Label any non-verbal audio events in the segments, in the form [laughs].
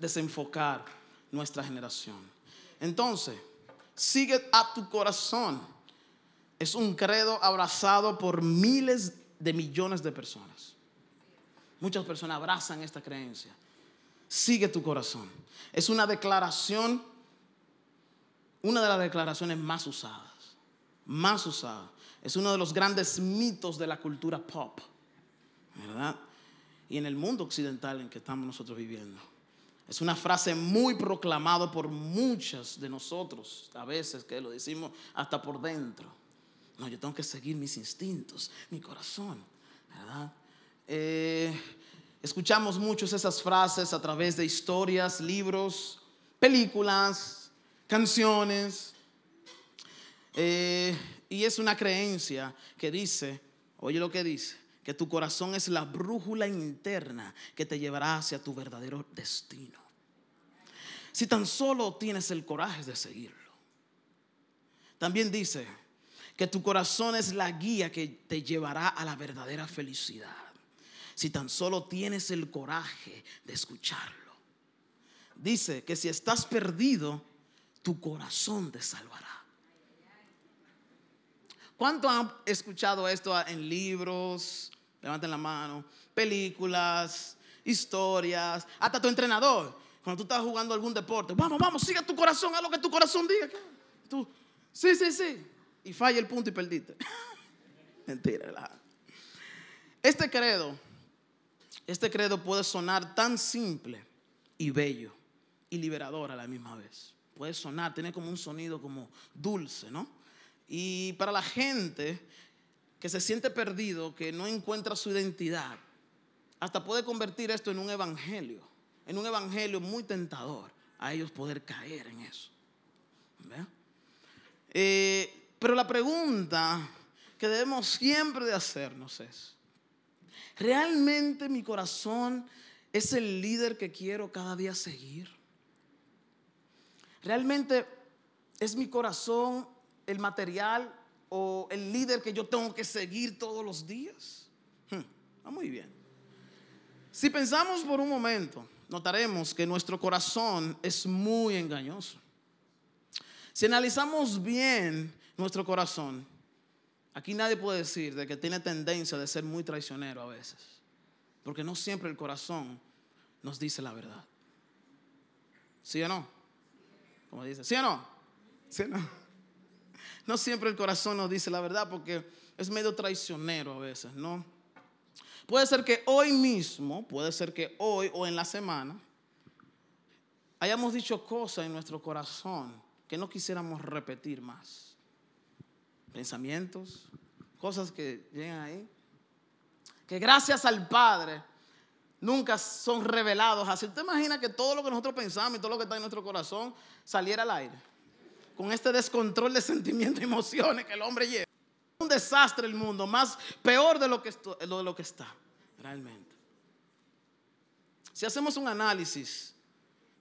desenfocar nuestra generación. Entonces, sigue a tu corazón. Es un credo abrazado por miles de millones de personas. Muchas personas abrazan esta creencia. Sigue tu corazón. Es una declaración, una de las declaraciones más usadas, más usada. Es uno de los grandes mitos de la cultura pop, ¿verdad? Y en el mundo occidental en que estamos nosotros viviendo. Es una frase muy proclamada por muchas de nosotros, a veces que lo decimos hasta por dentro. No, yo tengo que seguir mis instintos, mi corazón, ¿verdad? Eh, escuchamos muchas esas frases a través de historias, libros, películas, canciones. Eh, y es una creencia que dice, oye lo que dice, que tu corazón es la brújula interna que te llevará hacia tu verdadero destino. Si tan solo tienes el coraje de seguirlo. También dice que tu corazón es la guía que te llevará a la verdadera felicidad. Si tan solo tienes el coraje de escucharlo. Dice que si estás perdido, tu corazón te salvará. ¿Cuánto han escuchado esto en libros? Levanten la mano. Películas, historias, hasta tu entrenador. Cuando tú estás jugando algún deporte, vamos, vamos, sigue tu corazón, haz lo que tu corazón diga. Tú, sí, sí, sí. Y falla el punto y perdiste. [laughs] Mentira. Este credo, este credo puede sonar tan simple y bello y liberador a la misma vez. Puede sonar, tiene como un sonido como dulce, ¿no? Y para la gente que se siente perdido, que no encuentra su identidad, hasta puede convertir esto en un evangelio, en un evangelio muy tentador a ellos poder caer en eso. Eh, pero la pregunta que debemos siempre de hacernos es, ¿realmente mi corazón es el líder que quiero cada día seguir? ¿Realmente es mi corazón el material o el líder que yo tengo que seguir todos los días? Hmm, muy bien. Si pensamos por un momento, notaremos que nuestro corazón es muy engañoso. Si analizamos bien nuestro corazón, aquí nadie puede decir de que tiene tendencia de ser muy traicionero a veces, porque no siempre el corazón nos dice la verdad. ¿Sí o no? Como dice, ¿sí o no? ¿Sí o no? No siempre el corazón nos dice la verdad porque es medio traicionero a veces, ¿no? Puede ser que hoy mismo, puede ser que hoy o en la semana, hayamos dicho cosas en nuestro corazón que no quisiéramos repetir más. Pensamientos, cosas que llegan ahí, que gracias al Padre nunca son revelados así. ¿Usted imagina que todo lo que nosotros pensamos y todo lo que está en nuestro corazón saliera al aire? Con este descontrol de sentimientos y emociones que el hombre lleva. Un desastre el mundo, más peor de lo que, de lo que está, realmente. Si hacemos un análisis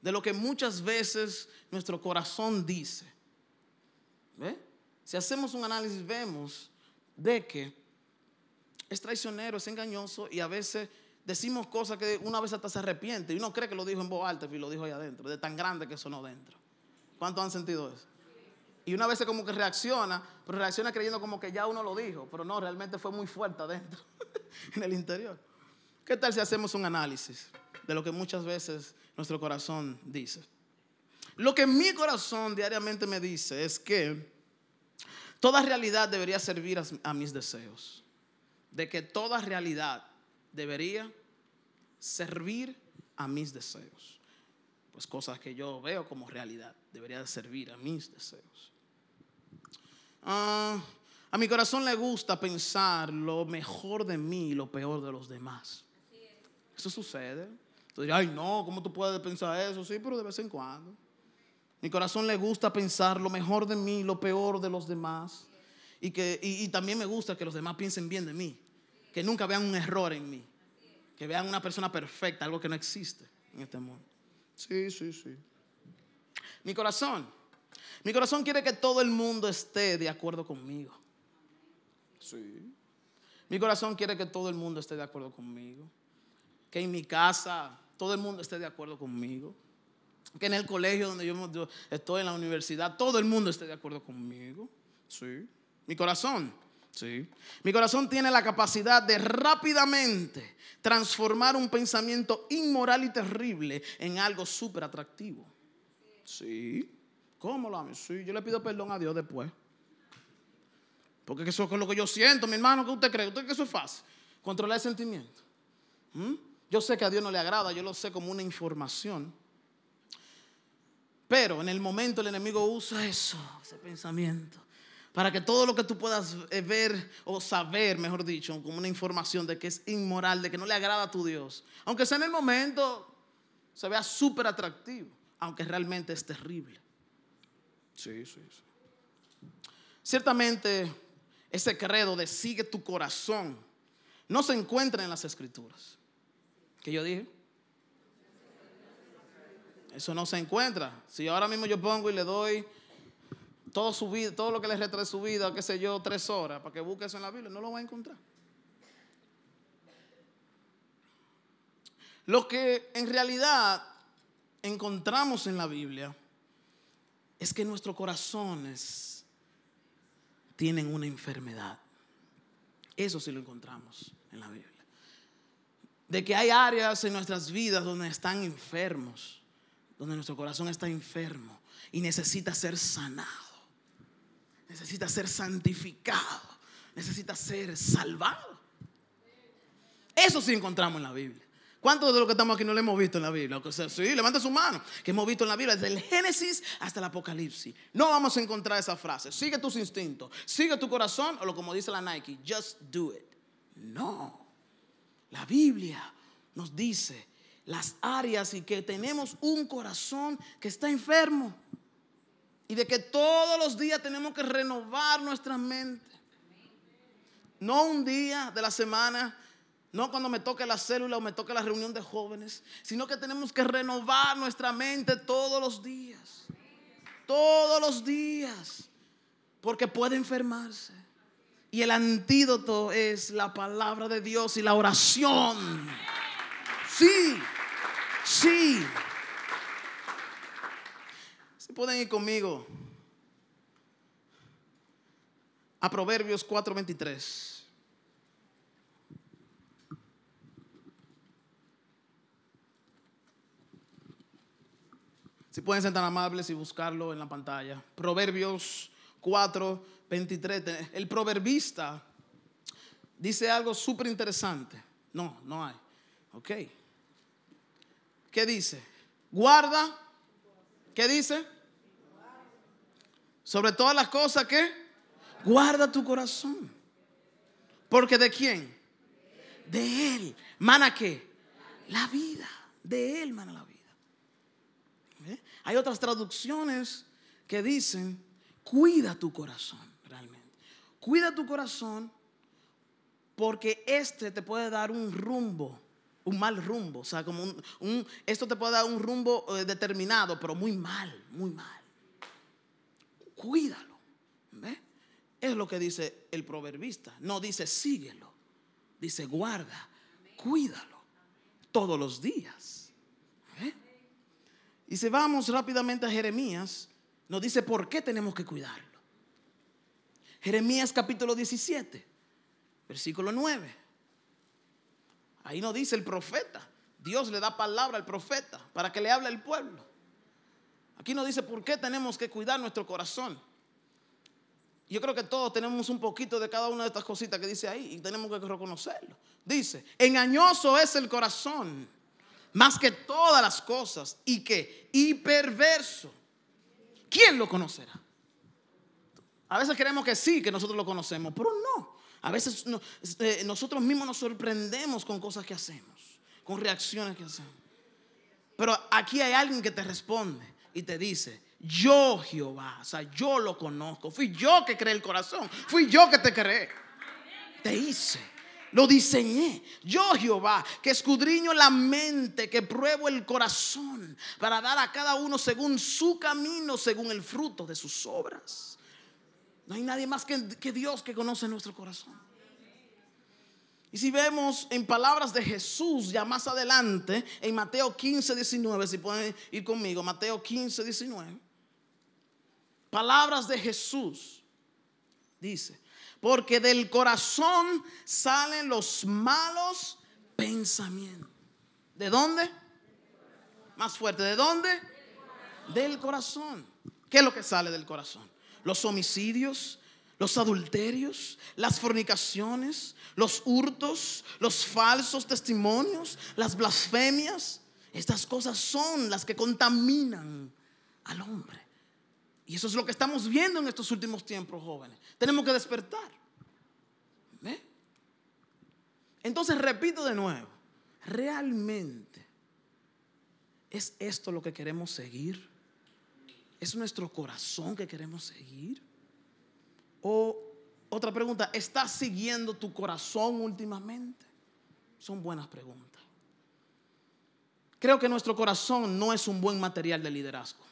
de lo que muchas veces nuestro corazón dice, si hacemos un análisis vemos de que es traicionero, es engañoso y a veces decimos cosas que una vez hasta se arrepiente y uno cree que lo dijo en voz alta y lo dijo ahí adentro, de tan grande que sonó dentro. ¿Cuántos han sentido eso? Y una vez como que reacciona, pero reacciona creyendo como que ya uno lo dijo, pero no, realmente fue muy fuerte adentro, [laughs] en el interior. ¿Qué tal si hacemos un análisis de lo que muchas veces nuestro corazón dice? Lo que mi corazón diariamente me dice es que toda realidad debería servir a mis deseos. De que toda realidad debería servir a mis deseos. Pues cosas que yo veo como realidad debería servir a mis deseos. Ah, a mi corazón le gusta pensar lo mejor de mí y lo peor de los demás. Eso sucede. Tú ay no, ¿cómo tú puedes pensar eso? Sí, pero de vez en cuando. Mi corazón le gusta pensar lo mejor de mí y lo peor de los demás. Y, que, y, también me gusta que los demás piensen bien de mí. Que nunca vean un error en mí. Que vean una persona perfecta, algo que no existe en este mundo. Sí, sí, sí. Mi corazón mi corazón quiere que todo el mundo esté de acuerdo conmigo. Sí. Mi corazón quiere que todo el mundo esté de acuerdo conmigo. Que en mi casa todo el mundo esté de acuerdo conmigo. Que en el colegio donde yo, estoy, en la universidad, todo el mundo esté de acuerdo conmigo. Sí. Mi corazón, sí. Mi corazón tiene la capacidad de rápidamente transformar un pensamiento inmoral y terrible en algo súper atractivo. Sí. ¿Cómo lo amo? Sí, yo le pido perdón a Dios después. Porque eso es lo que yo siento, mi hermano. ¿Qué usted cree? ¿Usted cree que eso es fácil? Controlar el sentimiento. ¿Mm? Yo sé que a Dios no le agrada, yo lo sé como una información. Pero en el momento el enemigo usa eso, ese pensamiento, para que todo lo que tú puedas eh, ver o saber, mejor dicho, como una información de que es inmoral, de que no le agrada a tu Dios, aunque sea en el momento, se vea súper atractivo, aunque realmente es terrible. Sí, sí, sí. Ciertamente, ese credo de sigue tu corazón no se encuentra en las escrituras. ¿Qué yo dije? Eso no se encuentra. Si ahora mismo yo pongo y le doy todo, su vida, todo lo que le resta de su vida, qué sé yo, tres horas, para que busque eso en la Biblia, no lo va a encontrar. Lo que en realidad encontramos en la Biblia es que nuestros corazones tienen una enfermedad. Eso sí lo encontramos en la Biblia. De que hay áreas en nuestras vidas donde están enfermos donde nuestro corazón está enfermo y necesita ser sanado, necesita ser santificado, necesita ser salvado. Eso sí encontramos en la Biblia. ¿Cuántos de los que estamos aquí no lo hemos visto en la Biblia? Sí, levanta su mano, que hemos visto en la Biblia desde el Génesis hasta el Apocalipsis. No vamos a encontrar esa frase. Sigue tus instintos, sigue tu corazón, o lo como dice la Nike, just do it. No. La Biblia nos dice las áreas y que tenemos un corazón que está enfermo. Y de que todos los días tenemos que renovar nuestra mente. No un día de la semana, no cuando me toque la célula o me toque la reunión de jóvenes, sino que tenemos que renovar nuestra mente todos los días. Todos los días. Porque puede enfermarse. Y el antídoto es la palabra de Dios y la oración. Sí. Sí. Se pueden ir conmigo a Proverbios 4:23. Si pueden ser tan amables y buscarlo en la pantalla. Proverbios 4, 23. El proverbista dice algo súper interesante. No, no hay. Ok. ¿Qué dice? Guarda. ¿Qué dice? Sobre todas las cosas que guarda tu corazón. Porque de quién? De él. Mana qué? La vida. De él mana la vida. ¿Eh? Hay otras traducciones que dicen, cuida tu corazón, realmente. Cuida tu corazón porque este te puede dar un rumbo un mal rumbo. O sea, como un, esto te puede dar un rumbo eh, determinado, pero muy mal, muy mal. Cuídalo. Es lo que dice el proverbista. No dice síguelo. Dice guarda, cuídalo todos los días. Y si vamos rápidamente a Jeremías, nos dice por qué tenemos que cuidarlo. Jeremías capítulo 17, versículo 9. Ahí no dice el profeta. Dios le da palabra al profeta para que le hable al pueblo. Aquí no dice por qué tenemos que cuidar nuestro corazón. Yo creo que todos tenemos un poquito de cada una de estas cositas que dice ahí y tenemos que reconocerlo. Dice, engañoso es el corazón más que todas las cosas y que y perverso. ¿Quién lo conocerá? A veces queremos que sí, que nosotros lo conocemos, pero no. A veces eh, nosotros mismos nos sorprendemos con cosas que hacemos, con reacciones que hacemos. Pero aquí hay alguien que te responde y te dice, yo Jehová, o sea, yo lo conozco, fui yo que creé el corazón, fui yo que te creé. Te hice, lo diseñé. Yo Jehová, que escudriño la mente, que pruebo el corazón para dar a cada uno según su camino, según el fruto de sus obras. No hay nadie más que, Dios que conoce nuestro corazón. Y si vemos en palabras de Jesús ya más adelante, en Mateo 15, 19, si pueden ir conmigo, Mateo 15, 19. Palabras de Jesús. Dice, porque del corazón salen los malos pensamientos. ¿De dónde? Más fuerte, ¿de dónde? Del corazón. ¿Qué es lo que sale del corazón? Los homicidios, los adulterios, las fornicaciones, los hurtos, los falsos testimonios, las blasfemias. Estas cosas son las que contaminan al hombre. Y eso es lo que estamos viendo en estos últimos tiempos, jóvenes. Tenemos que despertar. Entonces, repito de nuevo, ¿realmente es esto lo que queremos seguir? ¿Es nuestro corazón que queremos seguir? O otra pregunta, ¿estás siguiendo tu corazón últimamente? Son buenas preguntas. Creo que nuestro corazón no es un buen material de liderazgo.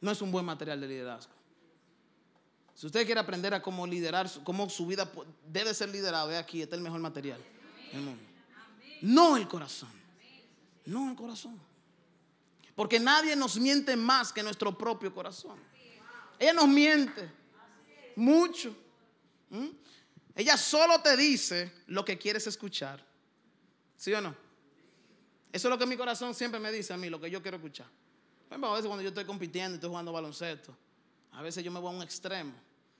No es un buen material de liderazgo. Si usted quiere aprender a cómo liderar, cómo su vida debe ser liderado, ve aquí, este es el mejor material No el corazón. No el corazón. Porque nadie nos miente más que nuestro propio corazón. Ella nos miente mucho. Ella solo te dice lo que quieres escuchar. ¿Sí o no? Eso es lo que mi corazón siempre me dice a mí, lo que yo quiero escuchar. A veces cuando yo estoy compitiendo y estoy jugando baloncesto, a veces yo me voy a un extremo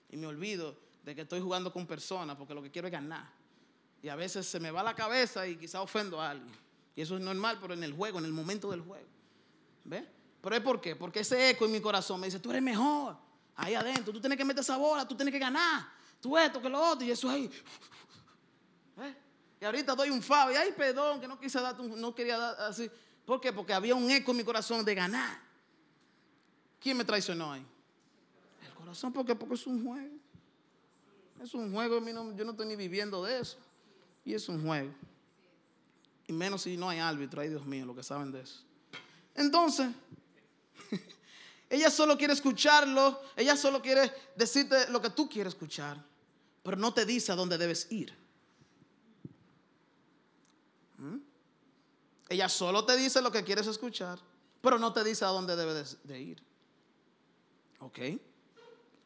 y me olvido de que estoy jugando con personas porque lo que quiero es ganar. Y a veces se me va la cabeza y quizá ofendo a alguien. Y eso es normal, pero en el juego, en el momento del juego. ¿Ve? Pero es por qué? Porque ese eco en mi corazón me dice, tú eres mejor. Ahí adentro, tú tienes que meter esa bola, tú tienes que ganar. Tú esto, que lo otro, y eso ahí. Y ahorita doy un favo, y ay, perdón, que no quise dar, no quería dar así. ¿Por qué? Porque había un eco en mi corazón de ganar. ¿Quién me traicionó ahí? El corazón, porque, porque es un juego. Es un juego, yo no estoy ni viviendo de eso. Y es un juego. Y menos si no hay árbitro, ay Dios mío, lo que saben de eso. Entonces, [laughs] ella solo quiere escucharlo, ella solo quiere decirte lo que tú quieres escuchar, pero no te dice a dónde debes ir. Ella solo te dice lo que quieres escuchar, pero no te dice a dónde debes de ir. ¿Ok?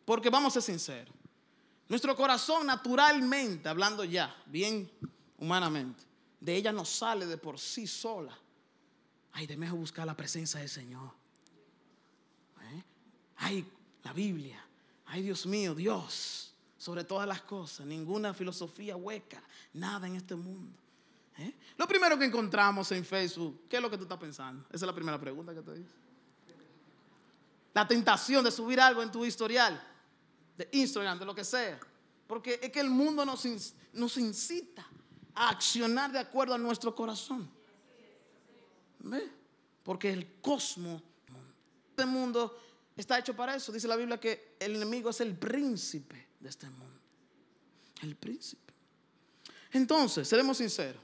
Porque vamos a ser sinceros. Nuestro corazón naturalmente, hablando ya, bien humanamente, de ella no sale de por sí sola. Ay, déjame buscar la presencia del Señor. ¿Eh? Ay, la Biblia. Ay, Dios mío, Dios. Sobre todas las cosas. Ninguna filosofía hueca. Nada en este mundo. ¿Eh? Lo primero que encontramos en Facebook, ¿qué es lo que tú estás pensando? Esa es la primera pregunta que te dice. La tentación de subir algo en tu historial, de Instagram, de lo que sea. Porque es que el mundo nos, incita a accionar de acuerdo a nuestro corazón. Porque el cosmos, este mundo está hecho para eso. Dice la Biblia que el enemigo es el príncipe de este mundo. El príncipe. Entonces, seremos sinceros.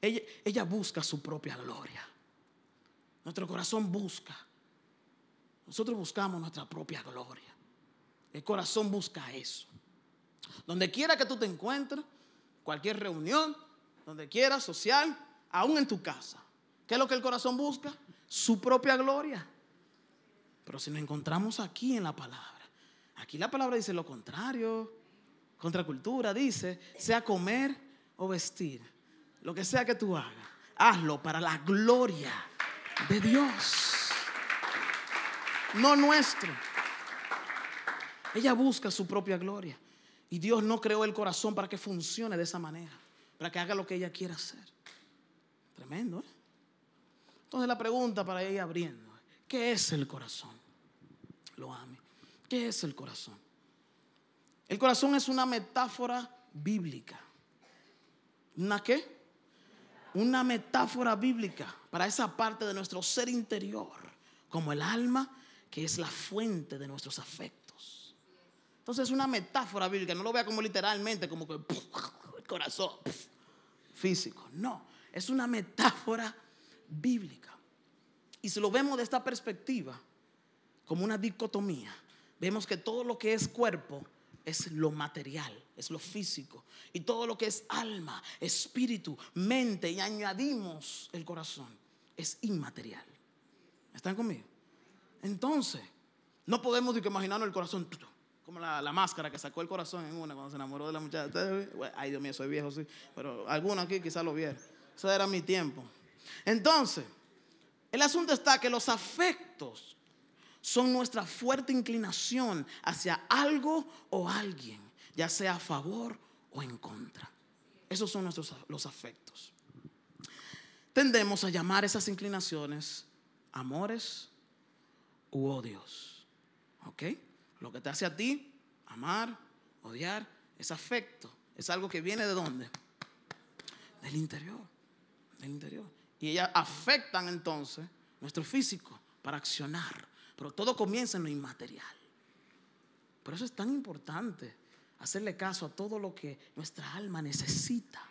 Ella, busca su propia gloria. Nuestro corazón busca. Nosotros buscamos nuestra propia gloria. El corazón busca eso. Donde quiera que tú te encuentres, cualquier reunión, donde quiera, social, aún en tu casa. ¿Qué es lo que el corazón busca? Su propia gloria. Pero si nos encontramos aquí en la palabra, aquí la palabra dice lo contrario. Contracultura dice, sea comer o vestir, lo que sea que tú hagas, hazlo para la gloria de Dios, no nuestro. Ella busca su propia gloria. Y Dios no creó el corazón para que funcione de esa manera, para que haga lo que ella quiera hacer. Tremendo, ¿eh? Entonces la pregunta para ir abriendo, ¿qué es el corazón? Lo ame. ¿Qué es el corazón? El corazón es una metáfora bíblica. ¿Una qué? Una metáfora bíblica para esa parte de nuestro ser interior, como el alma, que es la fuente de nuestros afectos. Entonces es una metáfora bíblica, no lo vea como literalmente, como que el corazón físico, no, es una metáfora bíblica. Y si lo vemos de esta perspectiva, como una dicotomía, vemos que todo lo que es cuerpo es lo material, es lo físico. Y todo lo que es alma, espíritu, mente y añadimos el corazón, es inmaterial. ¿Están conmigo? Entonces, no podemos imaginarnos el corazón como la, máscara que sacó el corazón en una cuando se enamoró de la muchacha. Ay, Dios mío, soy viejo, sí. Pero alguno aquí quizás lo vieron. Eso era mi tiempo. Entonces, el asunto está que los afectos son nuestra fuerte inclinación hacia algo o alguien, ya sea a favor o en contra. Esos son nuestros los afectos. Tendemos a llamar esas inclinaciones amores u odios. ¿Ok? Lo que te hace a ti amar, odiar, es afecto. Es algo que viene de dónde? Del interior. Del interior. Y ellas afectan entonces nuestro físico para accionar. Pero todo comienza en lo inmaterial. Por eso es tan importante hacerle caso a todo lo que nuestra alma necesita.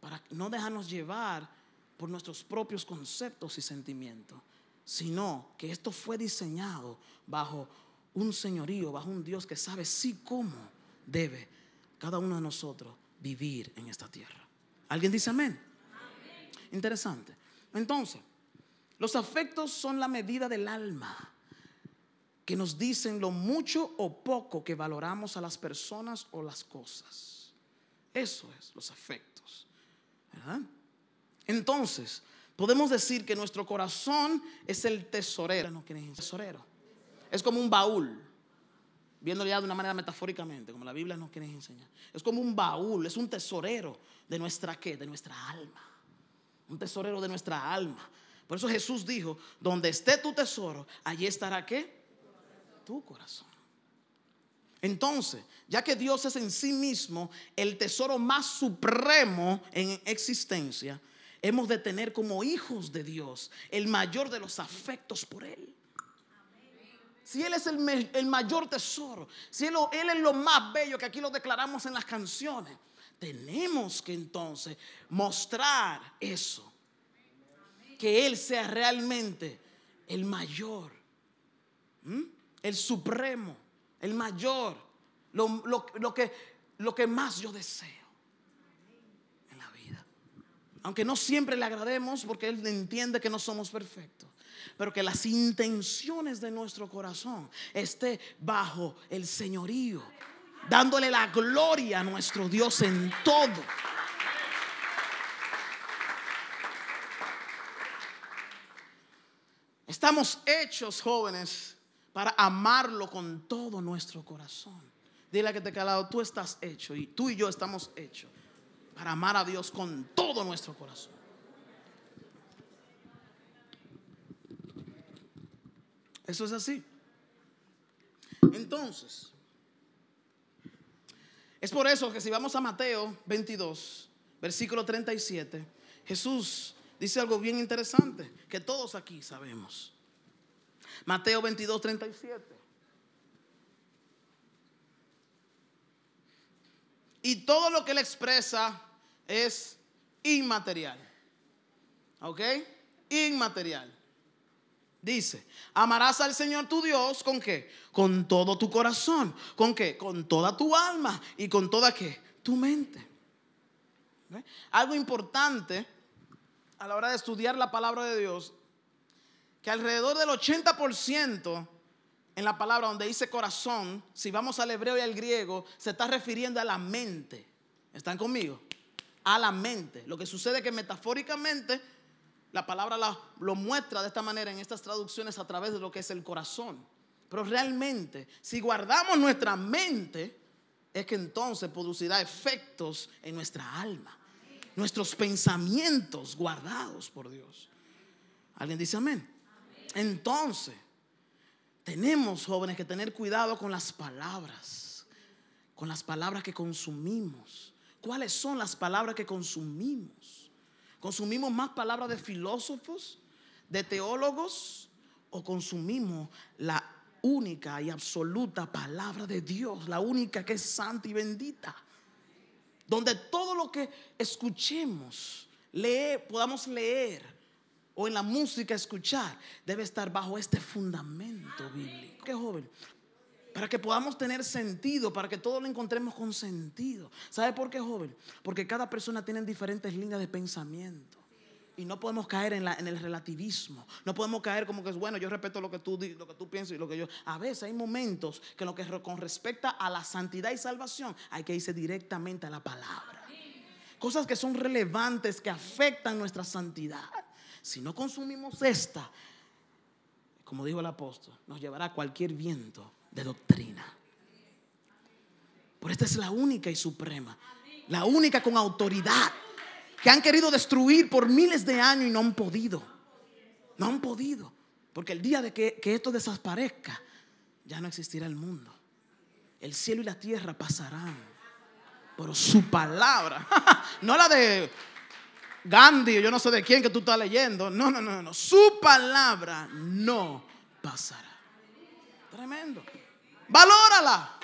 Para no dejarnos llevar por nuestros propios conceptos y sentimientos, sino que esto fue diseñado bajo un señorío, bajo un Dios que sabe sí cómo debe cada uno de nosotros vivir en esta tierra. ¿Alguien dice amén? amén. Interesante. Entonces, los afectos son la medida del alma que nos dicen lo mucho o poco que valoramos a las personas o las cosas. Eso es los afectos. Entonces, podemos decir que nuestro corazón es el tesorero. No tesorero. Es como un baúl. Viéndolo ya de una manera metafóricamente, como la Biblia nos quiere enseñar. Es como un baúl, es un tesorero de nuestra qué? De nuestra alma. Un tesorero de nuestra alma. Por eso Jesús dijo, donde esté tu tesoro, allí estará qué? Tu corazón. Entonces, ya que Dios es en sí mismo el tesoro más supremo en existencia, hemos de tener como hijos de Dios el mayor de los afectos por Él. Si Él es el, mayor tesoro, si él es lo más bello que aquí lo declaramos en las canciones, tenemos que entonces mostrar eso que Él sea realmente el mayor, el supremo, el mayor, lo, que, lo que más yo deseo en la vida. Aunque no siempre le agrademos porque Él entiende que no somos perfectos pero que las intenciones de nuestro corazón esté bajo el señorío, dándole la gloria a nuestro Dios en todo. Estamos hechos, jóvenes, para amarlo con todo nuestro corazón. Dile a que te calado, tú estás hecho y tú y yo estamos hechos para amar a Dios con todo nuestro corazón. Eso es así. Entonces, es por eso que si vamos a Mateo 22, versículo 37, Jesús dice algo bien interesante que todos aquí sabemos. Mateo 22, 37. Y todo lo que él expresa es inmaterial. ¿Ok? Inmaterial. Dice, amarás al Señor tu Dios con qué? Con todo tu corazón. ¿Con qué? Con toda tu alma y con toda qué? Tu mente. Algo importante a la hora de estudiar la palabra de Dios, que alrededor del 80% en la palabra donde dice corazón, si vamos al hebreo y al griego, se está refiriendo a la mente. ¿Están conmigo? A la mente. Lo que sucede es que metafóricamente la palabra lo muestra de esta manera en estas traducciones a través de lo que es el corazón. Pero realmente, si guardamos nuestra mente, es que entonces producirá efectos en nuestra alma nuestros pensamientos guardados por Dios. ¿Alguien dice amén? Entonces, tenemos jóvenes que tener cuidado con las palabras, con las palabras que consumimos. ¿Cuáles son las palabras que consumimos? ¿Consumimos más palabras de filósofos, de teólogos o consumimos la única y absoluta palabra de Dios, la única que es santa y bendita? Donde todo lo que escuchemos, leer, podamos leer o en la música escuchar, debe estar bajo este fundamento bíblico. Qué joven. Para que podamos tener sentido, para que todo lo encontremos con sentido. ¿Sabe por qué, joven? Porque cada persona tiene diferentes líneas de pensamiento. Y no podemos caer en, el relativismo. No podemos caer como que es bueno, yo respeto lo que tú, lo que tú piensas y lo que yo. A veces hay momentos que lo que con respecto a la santidad y salvación hay que irse directamente a la palabra. Cosas que son relevantes, que afectan nuestra santidad. Si no consumimos esta, como dijo el apóstol, nos llevará a cualquier viento de doctrina. Por esta es la única y suprema. La única con autoridad que han querido destruir por miles de años y no han podido. No han podido. Porque el día de que, esto desaparezca, ya no existirá el mundo. El cielo y la tierra pasarán. Pero su palabra, [laughs] no la de Gandhi yo no sé de quién que tú estás leyendo. No, no, no, no. Su palabra no pasará. Tremendo. Valórala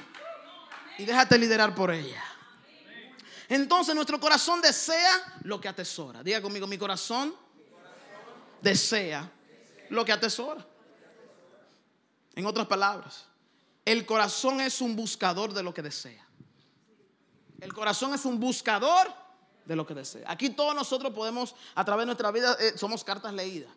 y déjate liderar por ella. Entonces nuestro corazón desea lo que atesora. Diga conmigo, mi corazón desea lo que atesora. En otras palabras, el corazón es un buscador de lo que desea. El corazón es un buscador de lo que desea. Aquí todos nosotros podemos, a través de nuestra vida, eh, somos cartas leídas.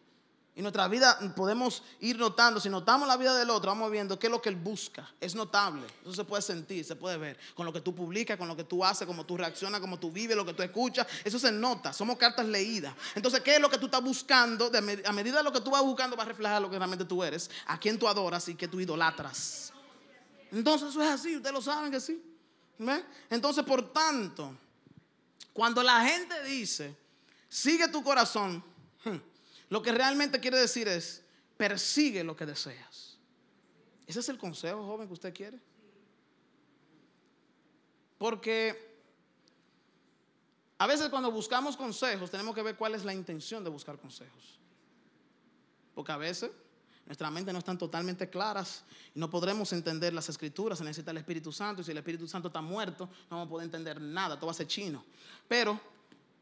Y nuestra vida podemos ir notando, si notamos la vida del otro, vamos viendo qué es lo que él busca. Es notable, eso se puede sentir, se puede ver. Con lo que tú publicas, con lo que tú haces, cómo tú reaccionas, cómo tú vives, lo que tú escuchas, eso se nota, somos cartas leídas. Entonces, ¿qué es lo que tú estás buscando? a medida de lo que tú vas buscando va a reflejar lo que realmente tú eres, a quién tú adoras y que tú idolatras. Entonces, eso es así, ustedes lo saben que sí. Entonces, por tanto, cuando la gente dice, sigue tu corazón, lo que realmente quiere decir es, persigue lo que deseas. Ese es el consejo, joven, que usted quiere. Porque a veces cuando buscamos consejos tenemos que ver cuál es la intención de buscar consejos. Porque a veces nuestra mente no están totalmente claras y no podremos entender las escrituras. Se necesita el Espíritu Santo y si el Espíritu Santo está muerto no vamos a poder entender nada, todo va a ser chino. Pero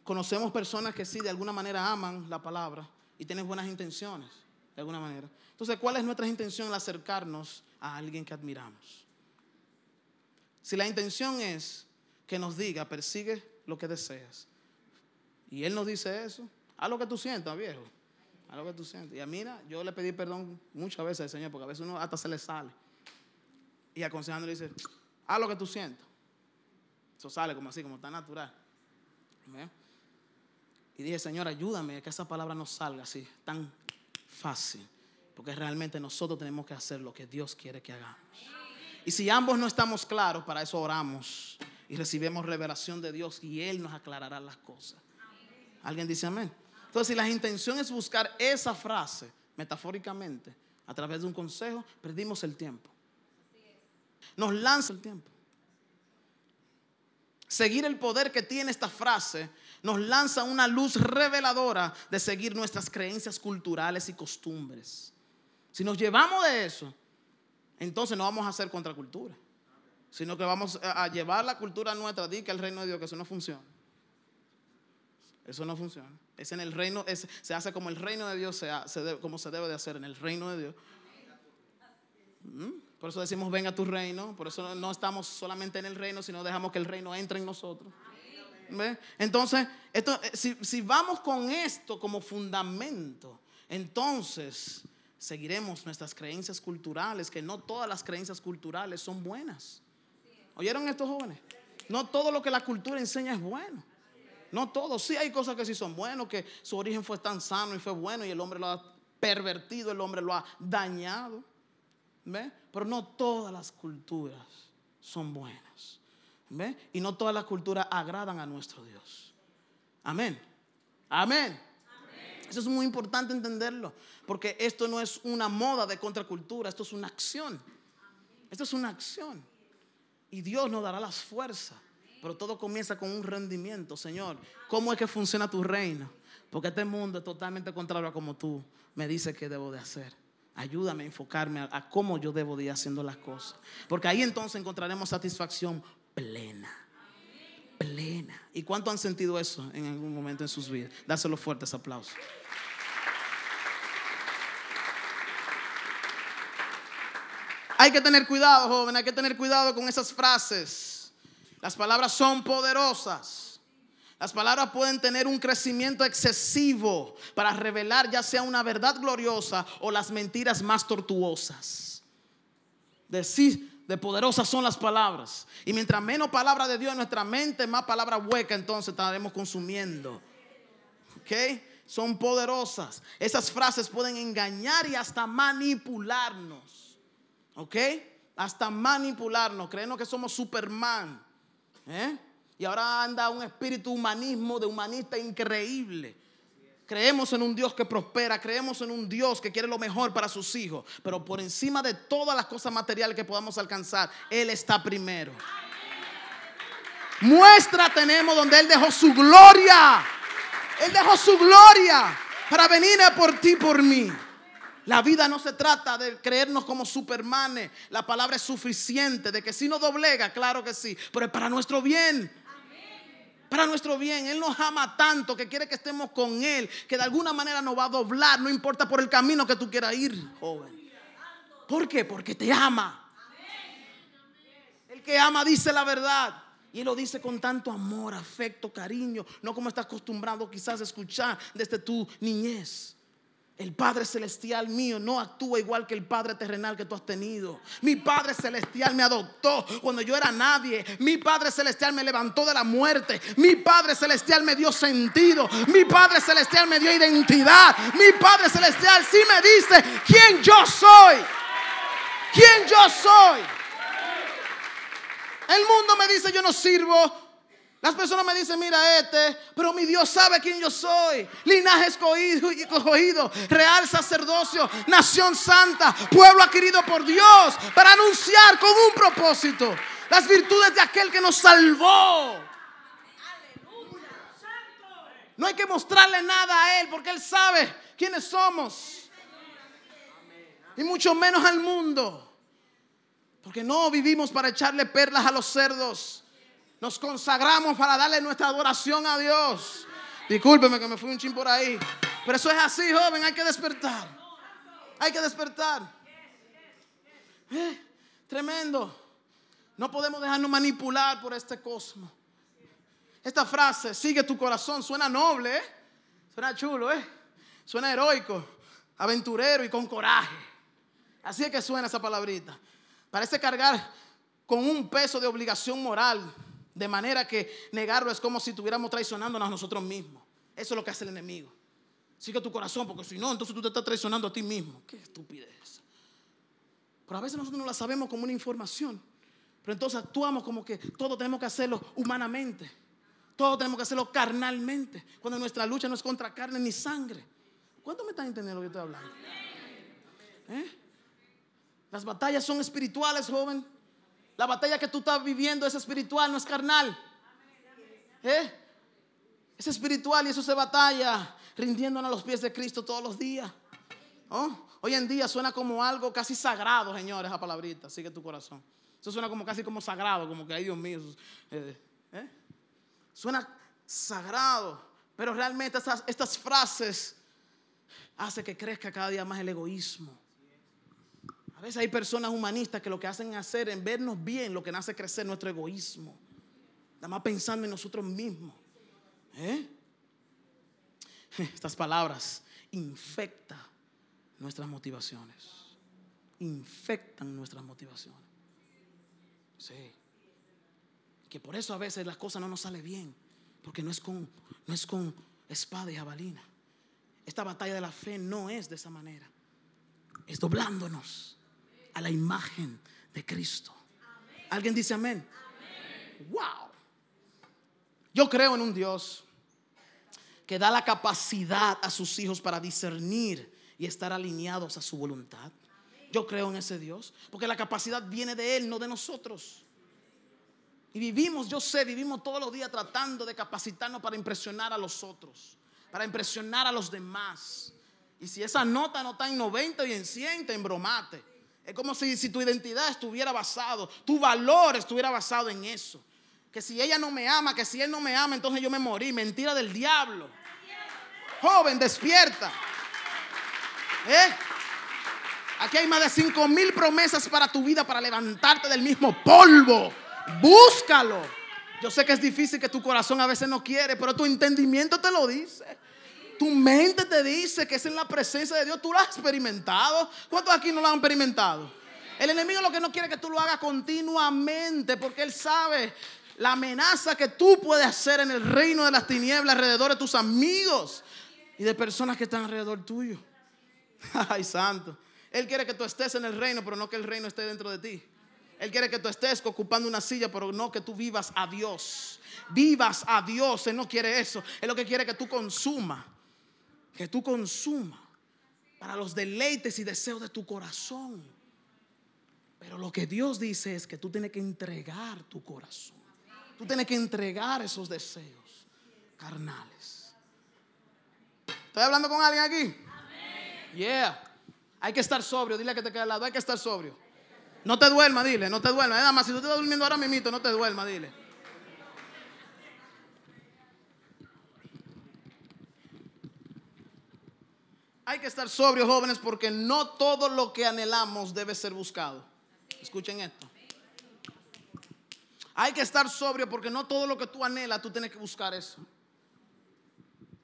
conocemos personas que sí de alguna manera aman la palabra y tienes buenas intenciones, de alguna manera. Entonces, ¿cuál es nuestra intención al acercarnos a alguien que admiramos? Si la intención es que nos diga, persigue lo que deseas, y Él nos dice eso, haz lo que tú sientas, viejo. Haz lo que tú sientas. Y a mira, yo le pedí perdón muchas veces al Señor, porque a veces uno hasta se le sale. Y aconsejando le dice, haz lo que tú sientas. Eso sale como así, como tan natural. Y dije, Señor, ayúdame a que esa palabra no salga así, tan fácil. Porque realmente nosotros tenemos que hacer lo que Dios quiere que hagamos. Y si ambos no estamos claros, para eso oramos y recibimos revelación de Dios y Él nos aclarará las cosas. ¿Alguien dice amén? Entonces, si la intención es buscar esa frase, metafóricamente, a través de un consejo, perdimos el tiempo. Nos lanza el tiempo. Seguir el poder que tiene esta frase nos lanza una luz reveladora de seguir nuestras creencias culturales y costumbres. Si nos llevamos de eso, entonces no vamos a hacer contracultura, sino que vamos a llevar la cultura nuestra, di que el reino de Dios, que eso no funciona. Eso no funciona. Es en el reino, se hace como el reino de Dios, se, como se debe de hacer en el reino de Dios. ¿Mm? Por eso decimos, venga tu reino. Por eso no estamos solamente en el reino, sino dejamos que el reino entre en nosotros. Entonces, esto, eh, si, vamos con esto como fundamento, entonces seguiremos nuestras creencias culturales, que no todas las creencias culturales son buenas. ¿Oyeron estos jóvenes? No todo lo que la cultura enseña es bueno. No todo. Sí hay cosas que sí son buenas, que su origen fue tan sano y fue bueno y el hombre lo ha pervertido, el hombre lo ha dañado. Pero no todas las culturas son buenas. Y no todas las culturas agradan a nuestro Dios. Amén. Amén. Eso es muy importante entenderlo, porque esto no es una moda de contracultura, esto es una acción. Esto es una acción. Y Dios nos dará las fuerzas, pero todo comienza con un rendimiento, Señor. ¿Cómo es que funciona tu reino? Porque este mundo es totalmente contrario a como tú me dices que debo de hacer. Ayúdame a enfocarme a, a, cómo yo debo de ir haciendo las cosas. Porque ahí entonces encontraremos satisfacción plena. Plena. ¿Y cuánto han sentido eso en algún momento en sus vidas? Dáselo fuertes aplausos. Hay que tener cuidado, joven, hay que tener cuidado con esas frases. Las palabras son poderosas. Las palabras pueden tener un crecimiento excesivo para revelar ya sea una verdad gloriosa o las mentiras más tortuosas. Decir de poderosas son las palabras. Y mientras menos palabra de Dios en nuestra mente, más palabra hueca entonces estaremos consumiendo. ¿Ok? Son poderosas. Esas frases pueden engañar y hasta manipularnos. ¿Ok? Hasta manipularnos. Creemos que somos Superman. ¿Eh? Y ahora anda un espíritu humanismo de humanista increíble. Creemos en un Dios que prospera, creemos en un Dios que quiere lo mejor para sus hijos, pero por encima de todas las cosas materiales que podamos alcanzar, Él está primero. Muestra tenemos donde Él dejó su gloria. Él dejó su gloria para venir a por ti, por mí. La vida no se trata de creernos como supermanes. La palabra es suficiente. De que si nos doblega, claro que sí. Pero es para nuestro bien para nuestro bien. Él nos ama tanto que quiere que estemos con Él, que de alguna manera nos va a doblar, no importa por el camino que tú quieras ir, joven. ¿Por qué? Porque te ama. El que ama dice la verdad. Y Él lo dice con tanto amor, afecto, cariño, no como estás acostumbrado quizás a escuchar desde tu niñez. El Padre Celestial mío no actúa igual que el Padre terrenal que tú has tenido. Mi Padre Celestial me adoptó cuando yo era nadie. Mi Padre Celestial me levantó de la muerte. Mi Padre Celestial me dio sentido. Mi Padre Celestial me dio identidad. Mi Padre Celestial sí me dice quién yo soy. ¿Quién yo soy? El mundo me dice yo no sirvo. Las personas me dicen, mira este, pero mi Dios sabe quién yo soy. Linaje escogido, escogido, real sacerdocio, nación santa, pueblo adquirido por Dios para anunciar con un propósito las virtudes de aquel que nos salvó. No hay que mostrarle nada a Él porque Él sabe quiénes somos. Y mucho menos al mundo. Porque no vivimos para echarle perlas a los cerdos. Nos consagramos para darle nuestra adoración a Dios. Discúlpeme que me fui un chin por ahí. Pero eso es así, joven. Hay que despertar. Hay que despertar. Eh, tremendo. No podemos dejarnos manipular por este cosmos. Esta frase, sigue tu corazón, suena noble, ¿eh? suena chulo, ¿eh? suena heroico, aventurero y con coraje. Así es que suena esa palabrita. Parece cargar con un peso de obligación moral de manera que negarlo es como si estuviéramos traicionándonos a nosotros mismos. Eso es lo que hace el enemigo. Sigue tu corazón, porque si no, entonces tú te estás traicionando a ti mismo. Qué estupidez. Pero a veces nosotros no la sabemos como una información. Pero entonces actuamos como que todo tenemos que hacerlo humanamente. Todo tenemos que hacerlo carnalmente. Cuando nuestra lucha no es contra carne ni sangre. ¿Cuánto me están entendiendo lo que estoy hablando? ¿Eh? Las batallas son espirituales, joven. La batalla que tú estás viviendo es espiritual, no es carnal. ¿Eh? Es espiritual y eso se batalla rindiéndonos a los pies de Cristo todos los días. ¿Oh? Hoy en día suena como algo casi sagrado, señores, esa palabrita. Sigue tu corazón. Eso suena como casi como sagrado, como que, ay Dios mío. Eh, ¿eh? Suena sagrado, pero realmente estas, estas frases hacen que crezca cada día más el egoísmo veces hay personas humanistas que lo que hacen es hacer en vernos bien lo que nace crecer nuestro egoísmo. Nada más pensando en nosotros mismos. ¿Eh? [laughs] Estas palabras infectan nuestras motivaciones. Infectan nuestras motivaciones. Sí. Que por eso a veces las cosas no nos salen bien. Porque no es con, no es con espada y jabalina. Esta batalla de la fe no es de esa manera. Es doblándonos a la imagen de Cristo. ¿Alguien dice amén? Wow. Yo creo en un Dios que da la capacidad a sus hijos para discernir y estar alineados a su voluntad. Yo creo en ese Dios, porque la capacidad viene de Él, no de nosotros. Y vivimos, yo sé, vivimos todos los días tratando de capacitarnos para impresionar a los otros, para impresionar a los demás. Y si esa nota no está en 90 y en 100, te embromate. Es como si, si tu identidad estuviera basado, tu valor estuviera basado en eso. Que si ella no me ama, que si él no me ama, entonces yo me morí. Mentira del diablo. Joven, despierta. ¿Eh? Aquí hay más de cinco mil promesas para tu vida para levantarte del mismo polvo. Búscalo. Yo sé que es difícil que tu corazón a veces no quiere, pero tu entendimiento te lo dice. Tu mente te dice que es en la presencia de Dios. Tú lo has experimentado. ¿Cuántos aquí no lo han experimentado? El enemigo lo que no quiere es que tú lo hagas continuamente porque él sabe la amenaza que tú puedes hacer en el reino de las tinieblas alrededor de tus amigos y de personas que están alrededor tuyo. [laughs] Ay, santo. Él quiere que tú estés en el reino, pero no que el reino esté dentro de ti. Él quiere que tú estés ocupando una silla, pero no que tú vivas a Dios. Vivas a Dios. Él no quiere eso. Él lo que quiere que tú consumas. Que tú consumas para los deleites y deseos de tu corazón. Pero lo que Dios dice es que tú tienes que entregar tu corazón. Tú tienes que entregar esos deseos carnales. ¿Estoy hablando con alguien aquí? Yeah. Hay que estar sobrio. Dile que te queda al lado. Hay que estar sobrio. No te duermas, dile. No te duermas. Nada más, si tú estás durmiendo ahora mismo, no te duermas, dile. Hay que estar sobrio, jóvenes, porque no todo lo que anhelamos debe ser buscado. Escuchen esto. Hay que estar sobrio porque no todo lo que tú anhelas, tú tienes que buscar eso.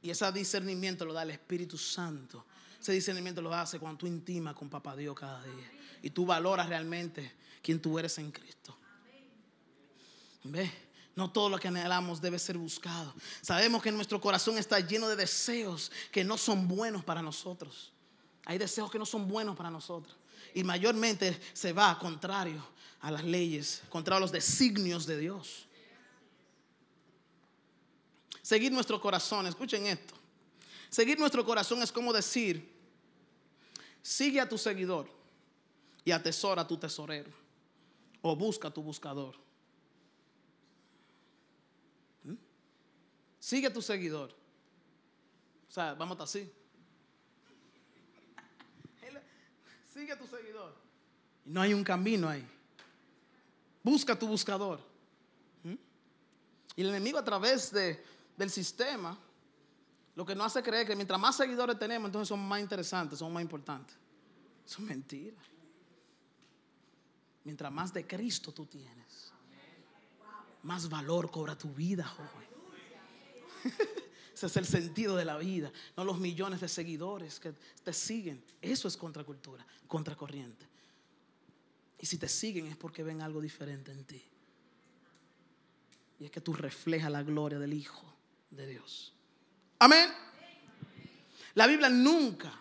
Y ese discernimiento lo da el Espíritu Santo. Ese discernimiento lo hace cuando tú intimas con Papá Dios cada día. Y tú valoras realmente quién tú eres en Cristo. ¿Ve? No todo lo que anhelamos debe ser buscado. Sabemos que nuestro corazón está lleno de deseos que no son buenos para nosotros. Hay deseos que no son buenos para nosotros. Y mayormente se va contrario a las leyes, contrario a los designios de Dios. Seguir nuestro corazón, escuchen esto. Seguir nuestro corazón es como decir, sigue a tu seguidor y atesora a tu tesorero o busca a tu buscador. Sigue a tu seguidor. O sea, vamos así. Sigue a tu seguidor. No hay un camino ahí. Busca a tu buscador. ¿Mm? Y el enemigo a través de, del sistema lo que nos hace creer que mientras más seguidores tenemos, entonces son más interesantes, son más importantes. Eso es mentira. Mientras más de Cristo tú tienes, más valor cobra tu vida, joven. [laughs] Ese es el sentido de la vida, no los millones de seguidores que te siguen. Eso es contracultura, contracorriente. Y si te siguen es porque ven algo diferente en ti. Y es que tú reflejas la gloria del Hijo de Dios. Amén. La Biblia nunca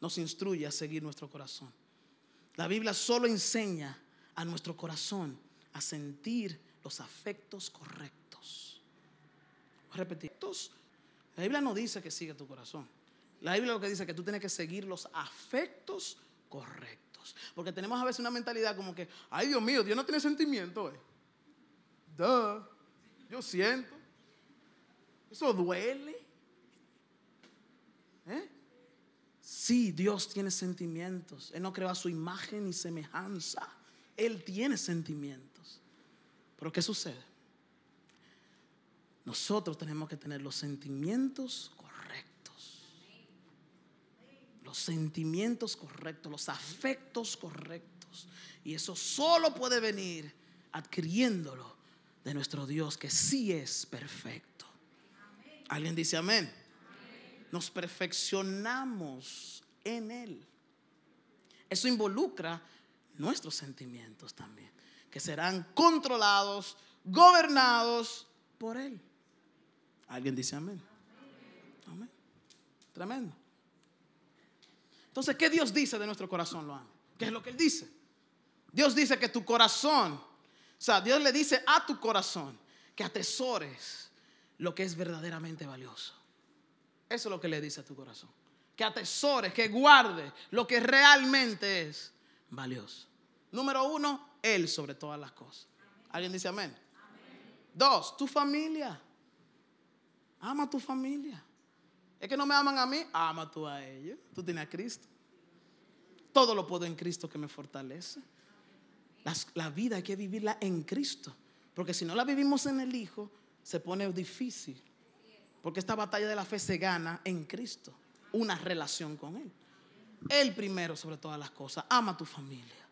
nos instruye a seguir nuestro corazón. La Biblia solo enseña a nuestro corazón a sentir los afectos correctos. Repetir. La Biblia no dice que siga tu corazón. La Biblia lo que dice es que tú tienes que seguir los afectos correctos. Porque tenemos a veces una mentalidad como que, ay Dios mío, Dios no tiene sentimiento. Eh. Yo siento. Eso duele. ¿Eh? Sí, Dios tiene sentimientos. Él no creó a su imagen y semejanza. Él tiene sentimientos. Pero ¿qué sucede? Nosotros tenemos que tener los sentimientos correctos. Los sentimientos correctos, los afectos correctos. Y eso solo puede venir adquiriéndolo de nuestro Dios que sí es perfecto. ¿Alguien dice amén? nos perfeccionamos en Él. Eso involucra nuestros sentimientos también, que serán controlados, gobernados por Él. ¿Alguien dice amén? Amén. Tremendo. Entonces, ¿qué Dios dice de nuestro corazón, Lo ¿Qué es lo que Él dice? Dios dice que tu corazón, o sea, Dios le dice a tu corazón que atesores lo que es verdaderamente valioso. Eso es lo que le dice a tu corazón. Que atesores, que guarde lo que realmente es valioso. Número uno, Él sobre todas las cosas. ¿Alguien dice amén? Dos, tu familia. Ama a tu familia. Es que no me aman a mí, ama tú a ellos. Tú tienes a Cristo. Todo lo puedo en Cristo que me fortalece. la vida hay que vivirla en Cristo. Porque si no la vivimos en el Hijo, se pone difícil. Porque esta batalla de la fe se gana en Cristo, una relación con Él. el primero sobre todas las cosas. Ama a tu familia.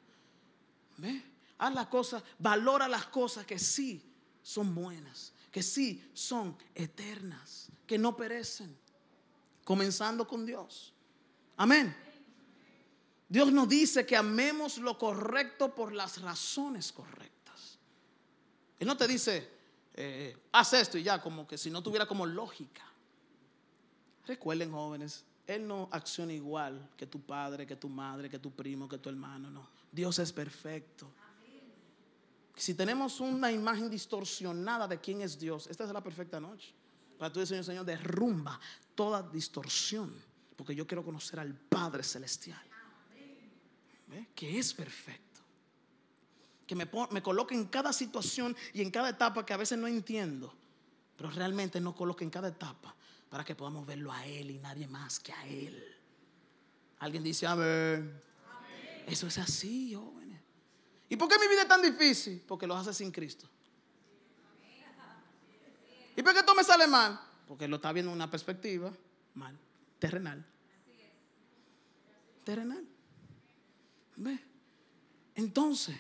¿Ve? Haz las cosas, valora las cosas que sí son buenas, que sí son eternas, que no perecen. Comenzando con Dios. Amén. Dios nos dice que amemos lo correcto por las razones correctas. Él no te dice, eh, haz esto y ya, como que si no tuviera como lógica. Recuerden jóvenes, Él no acciona igual que tu padre, que tu madre, que tu primo, que tu hermano, no. Dios es perfecto. Si tenemos una imagen distorsionada de quién es Dios, esta es la perfecta noche. Para tú decir, Señor, derrumba toda distorsión, porque yo quiero conocer al Padre Celestial, que es perfecto que me, coloque en cada situación y en cada etapa que a veces no entiendo, pero realmente no coloque en cada etapa para que podamos verlo a Él y nadie más que a Él. Alguien dice, amén. Eso es así, jóvenes. ¿Y por qué mi vida es tan difícil? Porque lo hace sin Cristo. ¿Y por qué todo me sale mal? Porque lo está viendo en una perspectiva mal, terrenal. Terrenal. ¿Ve? Entonces,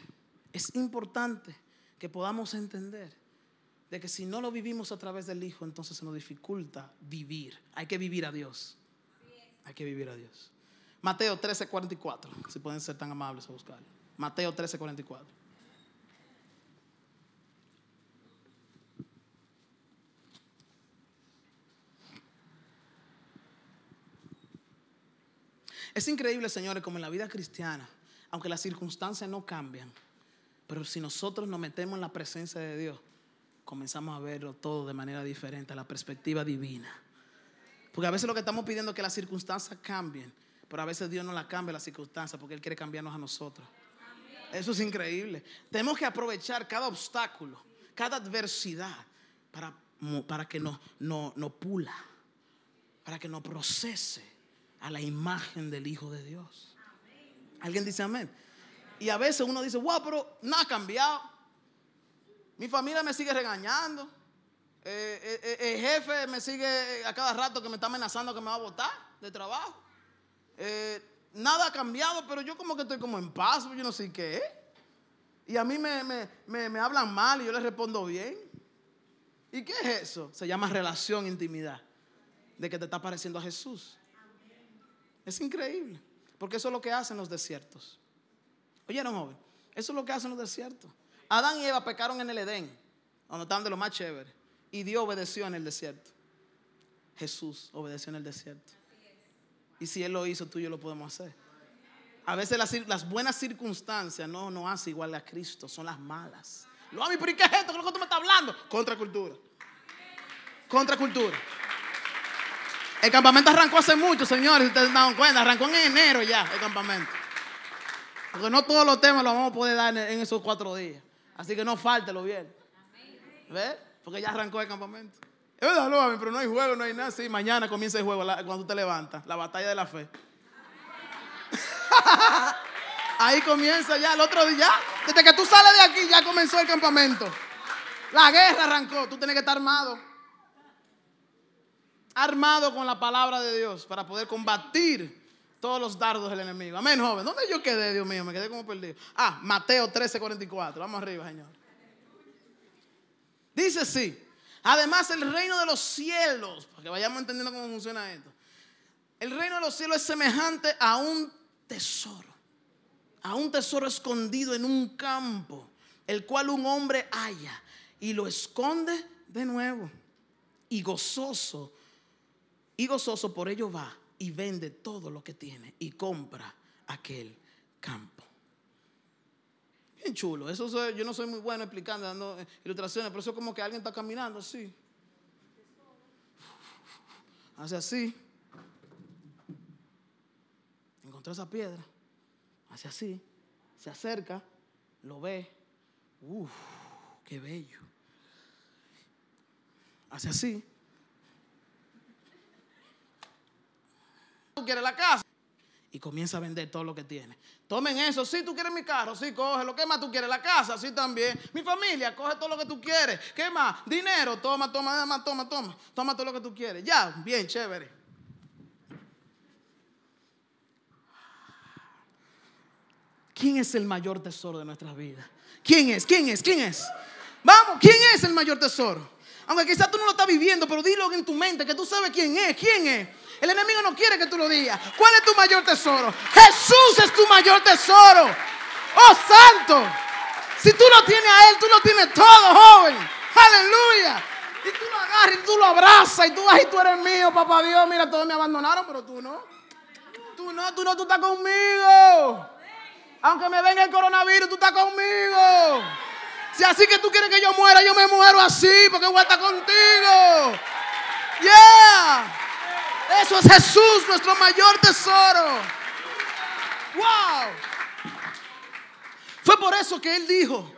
es importante que podamos entender de que si no lo vivimos a través del Hijo, entonces se nos dificulta vivir. Hay que vivir a Dios. Hay que vivir a Dios. Mateo 13, 44. Si pueden ser tan amables a buscarlo. Mateo 13, 44. Es increíble, señores, como en la vida cristiana, aunque las circunstancias no cambian, pero si nosotros nos metemos en la presencia de Dios, comenzamos a verlo todo de manera diferente, a la perspectiva divina. Porque a veces lo que estamos pidiendo es que las circunstancias cambien, pero a veces Dios no la cambia las circunstancias porque Él quiere cambiarnos a nosotros. Eso es increíble. Tenemos que aprovechar cada obstáculo, cada adversidad para, para que nos no, no pula, para que nos procese a la imagen del Hijo de Dios. ¿Alguien dice amén? Y a veces uno dice, wow, pero no ha cambiado. Mi familia me sigue regañando. Eh, eh, eh, el jefe me sigue a cada rato que me está amenazando que me va a botar de trabajo. Nada ha cambiado, pero yo como que estoy como en paz, yo no sé qué. Y a mí me, me hablan mal y yo les respondo bien. ¿Y qué es eso? Se llama relación, intimidad. De que te está pareciendo a Jesús. Es increíble. Porque eso es lo que hacen los desiertos. Oyeron, joven, eso es lo que hacen los desiertos. Adán y Eva pecaron en el Edén, donde estaban de lo más chévere. Y Dios obedeció en el desierto. Jesús obedeció en el desierto. Y si Él lo hizo, tú y yo lo podemos hacer. A veces las, buenas circunstancias no nos hace igual a Cristo, son las malas. Lo a mí, pero ¿y qué es esto? ¿Qué es lo que tú me estás hablando? Contracultura. Contracultura. El campamento arrancó hace mucho, señores, ustedes se dan cuenta. Arrancó en enero ya el campamento. Porque no todos los temas los vamos a poder dar en, esos cuatro días. Así que no falte lo bien. ¿Ves? Porque ya arrancó el campamento. Es verdad, no, pero no hay juego, no hay nada. Sí, mañana comienza el juego cuando tú te levantas. La batalla de la fe. [laughs] Ahí comienza ya el otro día. Desde que tú sales de aquí ya comenzó el campamento. La guerra arrancó. Tú tienes que estar armado. Armado con la palabra de Dios para poder combatir todos los dardos del enemigo. Amén, joven. ¿Dónde yo quedé, Dios mío? Me quedé como perdido. Ah, Mateo 13, 44. Vamos arriba, Señor. Dice sí. Además, el reino de los cielos, para que vayamos entendiendo cómo funciona esto. El reino de los cielos es semejante a un tesoro, a un tesoro escondido en un campo, el cual un hombre halla y lo esconde de nuevo. Y gozoso, y gozoso por ello va y vende todo lo que tiene y compra aquel campo. Chulo. Eso yo no soy muy bueno explicando, dando ilustraciones, pero eso es como que alguien está caminando así. Hace así. Encontró esa piedra. Hace así. Se acerca. Lo ve. Uf, qué bello. Hace así tú quieres la casa. Y comienza a vender todo lo que tiene. Tomen eso. Si tú quieres mi carro, sí, lo ¿Qué más tú quieres? La casa, sí, también. Mi familia, coge todo lo que tú quieres. ¿Qué más? Dinero, toma, toma, toma, toma, toma. Toma todo lo que tú quieres. Ya, bien, chévere. ¿quién es el mayor tesoro de nuestras vidas? ¿Quién es? ¿Quién es? ¿Quién es? Vamos, ¿quién es el mayor tesoro? Aunque quizás tú no lo estás viviendo, pero dilo en tu mente que tú sabes quién es, quién es. El enemigo no quiere que tú lo digas. ¿Cuál es tu mayor tesoro? Jesús es tu mayor tesoro. Oh santo. Si tú lo tienes a Él, tú lo tienes todo, joven. Aleluya. Y tú lo agarras y tú lo abrazas y tú vas y tú eres mío, papá Dios. Mira, todos me abandonaron, pero tú no. Tú no, tú no, tú estás conmigo. Aunque me venga el coronavirus, tú estás conmigo. Si así que tú quieres que yo muera, yo me muero así porque voy a estar contigo. Yeah. Eso es Jesús, nuestro mayor tesoro. Wow. Fue por eso que él dijo.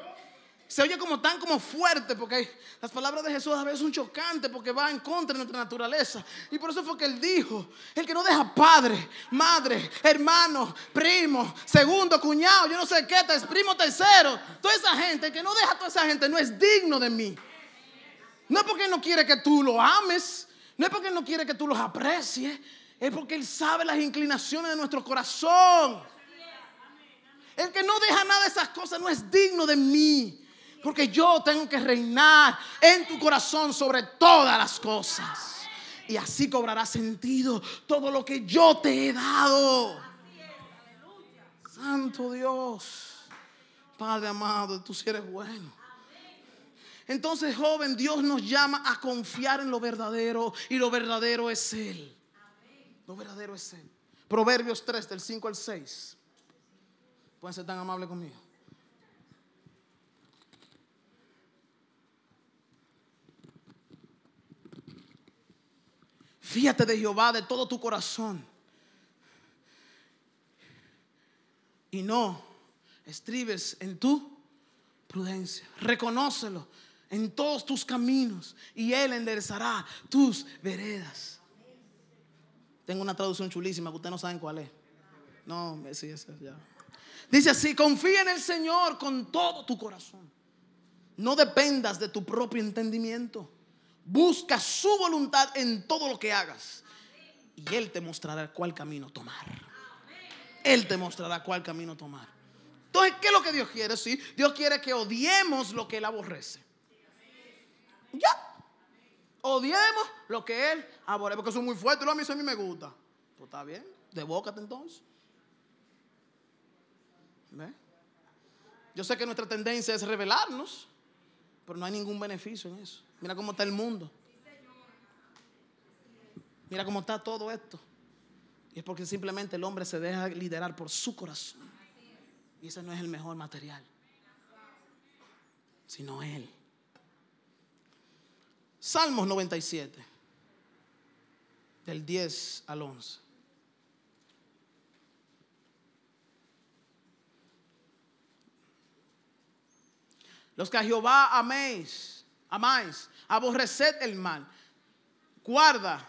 Se oye como tan como fuerte porque las palabras de Jesús a veces son chocantes porque va en contra de nuestra naturaleza. Y por eso fue que él dijo, el que no deja padre, madre, hermano, primo, segundo, cuñado, yo no sé qué, primo tercero, toda esa gente, el que no deja a toda esa gente no es digno de mí. No es porque no quiere que tú lo ames, no es porque no quiere que tú los aprecies, es porque Él sabe las inclinaciones de nuestro corazón. El que no deja nada de esas cosas no es digno de mí. Porque yo tengo que reinar en tu corazón sobre todas las cosas. Y así cobrará sentido todo lo que yo te he dado. Santo Dios. Padre amado, tú sí eres bueno. Entonces, joven, Dios nos llama a confiar en lo verdadero y lo verdadero es Él. Lo verdadero es Él. Proverbios 3, del 5 al 6. Pueden ser tan amables conmigo. Fíjate de Jehová de todo tu corazón. Y no estribes en tu prudencia. Reconócelo en todos tus caminos y Él enderezará tus veredas. Tengo una traducción chulísima que ustedes no saben cuál es. No, sí, esa ya. Dice así, confía en el Señor con todo tu corazón. No dependas de tu propio entendimiento. Busca su voluntad en todo lo que hagas. Y Él te mostrará cuál camino tomar. Él te mostrará cuál camino tomar. Entonces, ¿qué es lo que Dios quiere? Sí, Dios quiere que odiemos lo que Él aborrece. Ya. Odiemos lo que Él aborrece. Porque eso es muy fuerte. Lo a mí, a mí me gusta. Pues está bien. Debócate entonces. Yo sé que nuestra tendencia es revelarnos, pero no hay ningún beneficio en eso. Mira cómo está el mundo. Mira cómo está todo esto. Y es porque simplemente el hombre se deja liderar por su corazón. Y ese no es el mejor material, sino Él. Salmos 97, del 10 al 11. Los que a Jehová améis, amáis, aborreced el mal. Guarda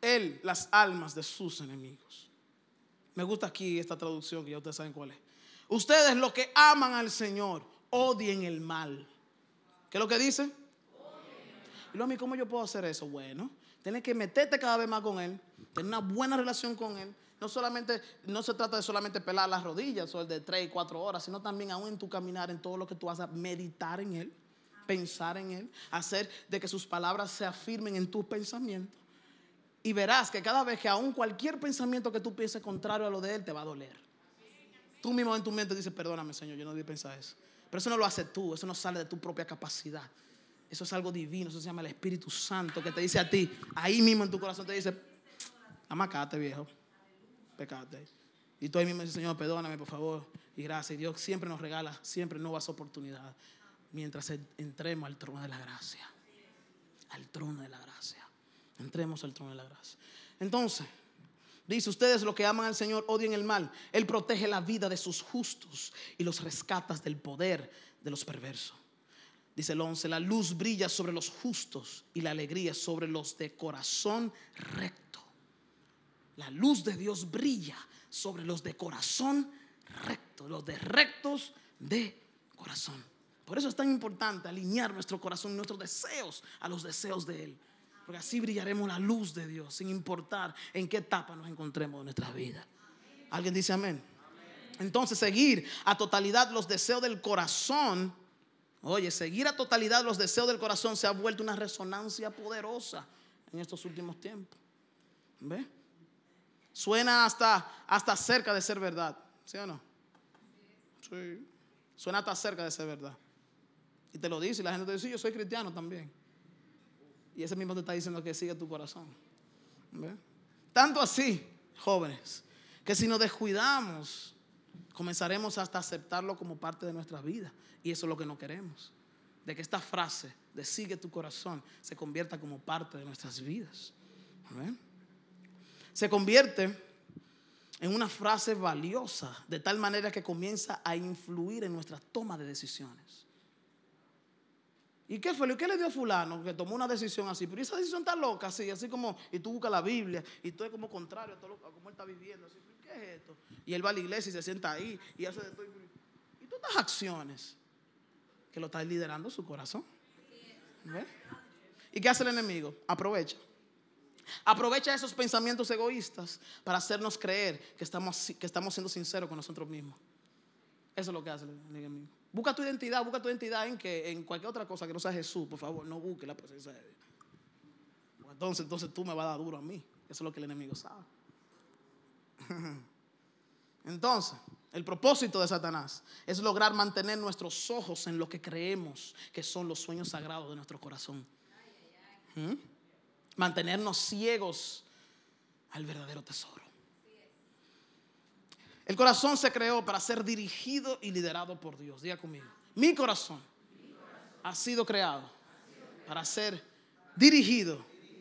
él las almas de sus enemigos. Me gusta aquí esta traducción que ya ustedes saben cuál es. Ustedes los que aman al Señor, odien el mal. ¿Qué es lo que dice? Y luego a mí, ¿cómo yo puedo hacer eso? Bueno, tienes que meterte cada vez más con Él, tener una buena relación con Él, no solamente, no se trata de solamente pelar las rodillas o el de tres y cuatro horas, sino también aún en tu caminar, en todo lo que tú a meditar en Él, pensar en Él, hacer de que sus palabras se afirmen en tus pensamientos. Y verás que cada vez que aún cualquier pensamiento que tú pienses contrario a lo de Él te va a doler. Tú mismo en tu mente dices, perdóname Señor, yo no debí pensar eso. Pero eso no lo haces tú, eso no sale de tu propia capacidad. Eso es algo divino, eso se llama el Espíritu Santo que te dice a ti, ahí mismo en tu corazón te dice, amacate viejo pecado. Y tú ahí mismo dices, Señor, perdóname, por favor. Y gracias. Dios siempre nos regala, siempre nuevas oportunidades. Mientras entremos al trono de la gracia. Al trono de la gracia. Entremos al trono de la gracia. Entonces, dice, ustedes los que aman al Señor odien el mal. Él protege la vida de sus justos y los rescatas del poder de los perversos. Dice el 11, la luz brilla sobre los justos y la alegría sobre los de corazón recto. La luz de Dios brilla sobre los de corazón recto, los de rectos de corazón. Por eso es tan importante alinear nuestro corazón nuestros deseos a los deseos de Él. Porque así brillaremos la luz de Dios sin importar en qué etapa nos encontremos en nuestra vida. ¿Alguien dice amén? Entonces, seguir a totalidad los deseos del corazón, oye, seguir a totalidad los deseos del corazón se ha vuelto una resonancia poderosa en estos últimos tiempos. ¿Ve? Suena hasta, hasta cerca de ser verdad, ¿sí o no? Sí. Suena hasta cerca de ser verdad. Y te lo dice y la gente te dice, sí, yo soy cristiano también. Y ese mismo te está diciendo que sigue tu corazón. ¿Ve? Tanto así, jóvenes, que si nos descuidamos, comenzaremos hasta aceptarlo como parte de nuestra vida. Y eso es lo que no queremos. De que esta frase de sigue tu corazón se convierta como parte de nuestras vidas. Se convierte en una frase valiosa, de tal manera que comienza a influir en nuestra toma de decisiones. ¿Y qué fue? ¿Qué le dio a fulano que tomó una decisión así? Pero esa decisión está loca, así, así como, y tú buscas la Biblia, y tú es como contrario a, todo lo, como él está viviendo. Así, ¿Qué es esto? Y él va a la iglesia y se sienta ahí, y hace de todo. Y todas estas acciones, que lo está liderando su corazón. ¿Y qué hace el enemigo? Aprovecha. Aprovecha esos pensamientos egoístas para hacernos creer que estamos, que estamos siendo sinceros con nosotros mismos. Eso es lo que hace el enemigo. Busca tu identidad, busca tu identidad en que en cualquier otra cosa que no sea Jesús, por favor, no busque la presencia de Dios. Entonces, entonces tú me vas a dar duro a mí. Eso es lo que el enemigo sabe. [laughs] Entonces, el propósito de Satanás es lograr mantener nuestros ojos en lo que creemos que son los sueños sagrados de nuestro corazón. ¿Mm? Mantenernos ciegos al verdadero tesoro. El corazón se creó para ser dirigido y liderado por Dios. Diga conmigo. Mi corazón ha sido creado para ser dirigido